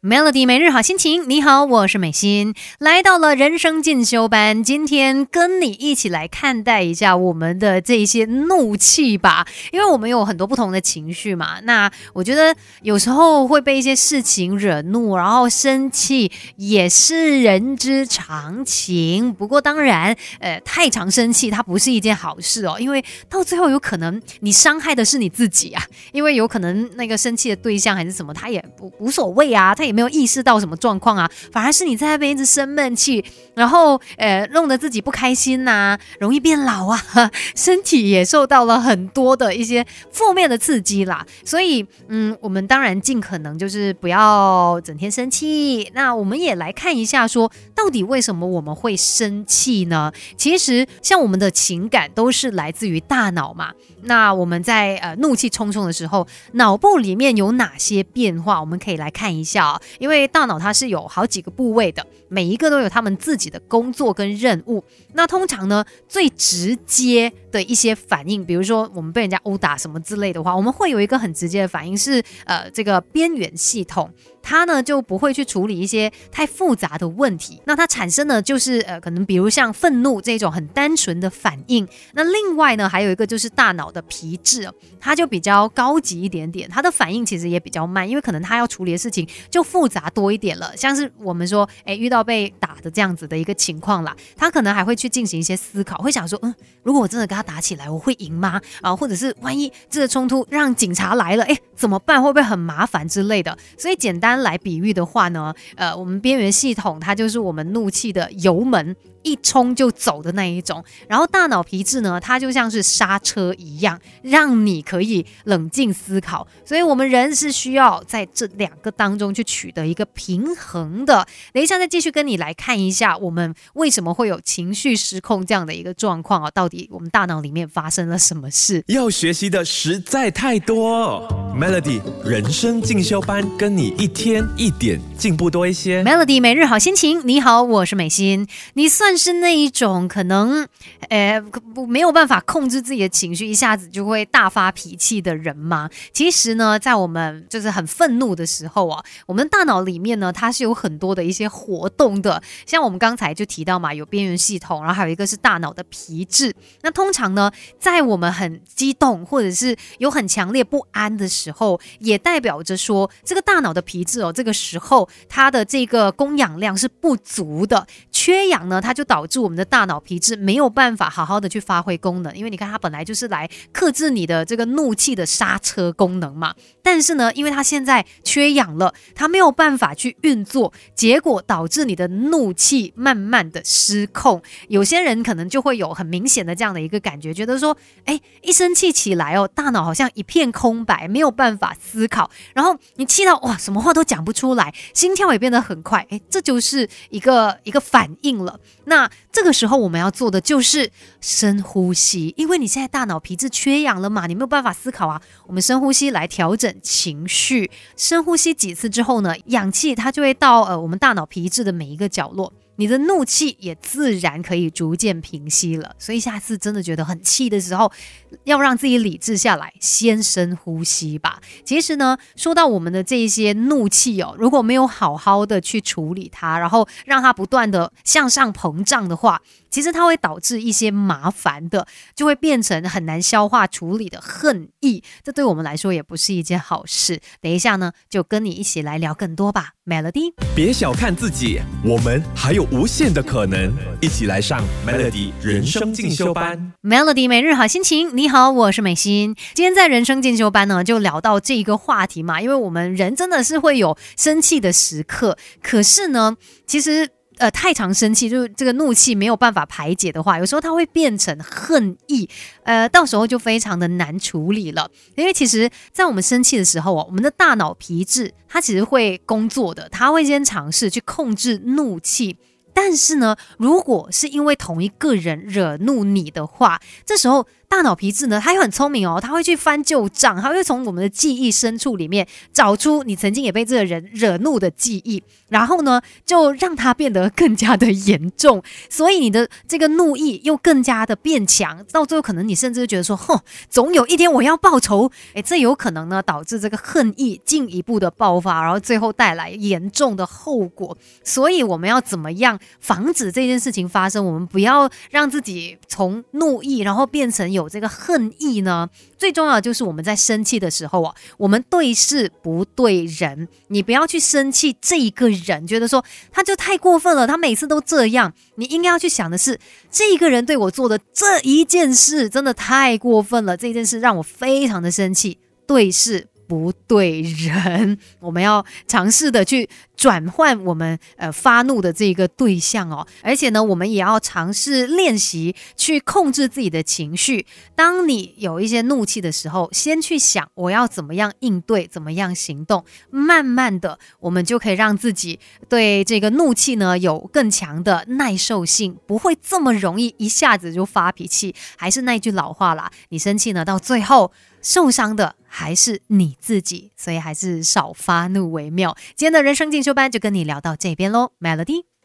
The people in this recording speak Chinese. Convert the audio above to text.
Melody 每日好心情，你好，我是美心，来到了人生进修班，今天跟你一起来看待一下我们的这一些怒气吧，因为我们有很多不同的情绪嘛。那我觉得有时候会被一些事情惹怒，然后生气也是人之常情。不过当然，呃，太常生气它不是一件好事哦，因为到最后有可能你伤害的是你自己啊，因为有可能那个生气的对象还是什么，他也不无所谓啊，他。也没有意识到什么状况啊，反而是你在那边一直生闷气，然后呃弄得自己不开心呐，容易变老啊，身体也受到了很多的一些负面的刺激啦。所以嗯，我们当然尽可能就是不要整天生气。那我们也来看一下，说到底为什么我们会生气呢？其实像我们的情感都是来自于大脑嘛。那我们在呃怒气冲冲的时候，脑部里面有哪些变化？我们可以来看一下。因为大脑它是有好几个部位的，每一个都有他们自己的工作跟任务。那通常呢，最直接的一些反应，比如说我们被人家殴打什么之类的话，我们会有一个很直接的反应是，呃，这个边缘系统。它呢就不会去处理一些太复杂的问题，那它产生的就是呃可能比如像愤怒这种很单纯的反应。那另外呢还有一个就是大脑的皮质，它就比较高级一点点，它的反应其实也比较慢，因为可能它要处理的事情就复杂多一点了。像是我们说哎遇到被打的这样子的一个情况啦，他可能还会去进行一些思考，会想说嗯如果我真的跟他打起来我会赢吗？啊或者是万一这个冲突让警察来了哎怎么办？会不会很麻烦之类的？所以简单。来比喻的话呢，呃，我们边缘系统它就是我们怒气的油门。一冲就走的那一种，然后大脑皮质呢，它就像是刹车一样，让你可以冷静思考。所以，我们人是需要在这两个当中去取得一个平衡的。等一下再继续跟你来看一下，我们为什么会有情绪失控这样的一个状况啊？到底我们大里面发生了什么事？要学习的实在太多。Melody 人生进修班，跟你一天一点进步多一些。Melody 每日好心情，你好，我是美心，你算。是那一种可能，呃，不没有办法控制自己的情绪，一下子就会大发脾气的人吗？其实呢，在我们就是很愤怒的时候啊，我们大脑里面呢，它是有很多的一些活动的。像我们刚才就提到嘛，有边缘系统，然后还有一个是大脑的皮质。那通常常呢，在我们很激动或者是有很强烈不安的时候，也代表着说，这个大脑的皮质哦，这个时候它的这个供氧量是不足的，缺氧呢，它就导致我们的大脑皮质没有办法好好的去发挥功能，因为你看它本来就是来克制你的这个怒气的刹车功能嘛。但是呢，因为它现在缺氧了，它没有办法去运作，结果导致你的怒气慢慢的失控。有些人可能就会有很明显的这样的一个感觉，觉得说，哎，一生气起来哦，大脑好像一片空白，没有办法思考，然后你气到哇，什么话都讲不出来，心跳也变得很快，哎，这就是一个一个反应了。那这个时候我们要做的就是深呼吸，因为你现在大脑皮质缺氧了嘛，你没有办法思考啊。我们深呼吸来调整情绪，深呼吸几次之后呢，氧气它就会到呃我们大脑皮质的每一个角落。你的怒气也自然可以逐渐平息了，所以下次真的觉得很气的时候，要让自己理智下来，先深呼吸吧。其实呢，说到我们的这一些怒气哦，如果没有好好的去处理它，然后让它不断的向上膨胀的话，其实它会导致一些麻烦的，就会变成很难消化处理的恨意，这对我们来说也不是一件好事。等一下呢，就跟你一起来聊更多吧，Melody。别小看自己，我们还有无限的可能，一起来上 Melody 人生进修班。Melody 每日好心情，你好，我是美心。今天在人生进修班呢，就聊到这一个话题嘛，因为我们人真的是会有生气的时刻，可是呢，其实。呃，太常生气，就是这个怒气没有办法排解的话，有时候它会变成恨意，呃，到时候就非常的难处理了。因为其实，在我们生气的时候啊，我们的大脑皮质它其实会工作的，它会先尝试去控制怒气。但是呢，如果是因为同一个人惹怒你的话，这时候大脑皮质呢，它又很聪明哦，它会去翻旧账，它会从我们的记忆深处里面找出你曾经也被这个人惹怒的记忆，然后呢，就让它变得更加的严重，所以你的这个怒意又更加的变强，到最后可能你甚至觉得说，哼，总有一天我要报仇，诶，这有可能呢导致这个恨意进一步的爆发，然后最后带来严重的后果。所以我们要怎么样防止这件事情发生？我们不要让自己从怒意然后变成有有这个恨意呢？最重要的就是我们在生气的时候啊，我们对事不对人，你不要去生气这一个人，觉得说他就太过分了，他每次都这样。你应该要去想的是，这一个人对我做的这一件事真的太过分了，这件事让我非常的生气。对事。不对人，我们要尝试的去转换我们呃发怒的这个对象哦，而且呢，我们也要尝试练习去控制自己的情绪。当你有一些怒气的时候，先去想我要怎么样应对，怎么样行动，慢慢的，我们就可以让自己对这个怒气呢有更强的耐受性，不会这么容易一下子就发脾气。还是那句老话啦，你生气呢，到最后。受伤的还是你自己，所以还是少发怒为妙。今天的人生进修班就跟你聊到这边喽，Melody。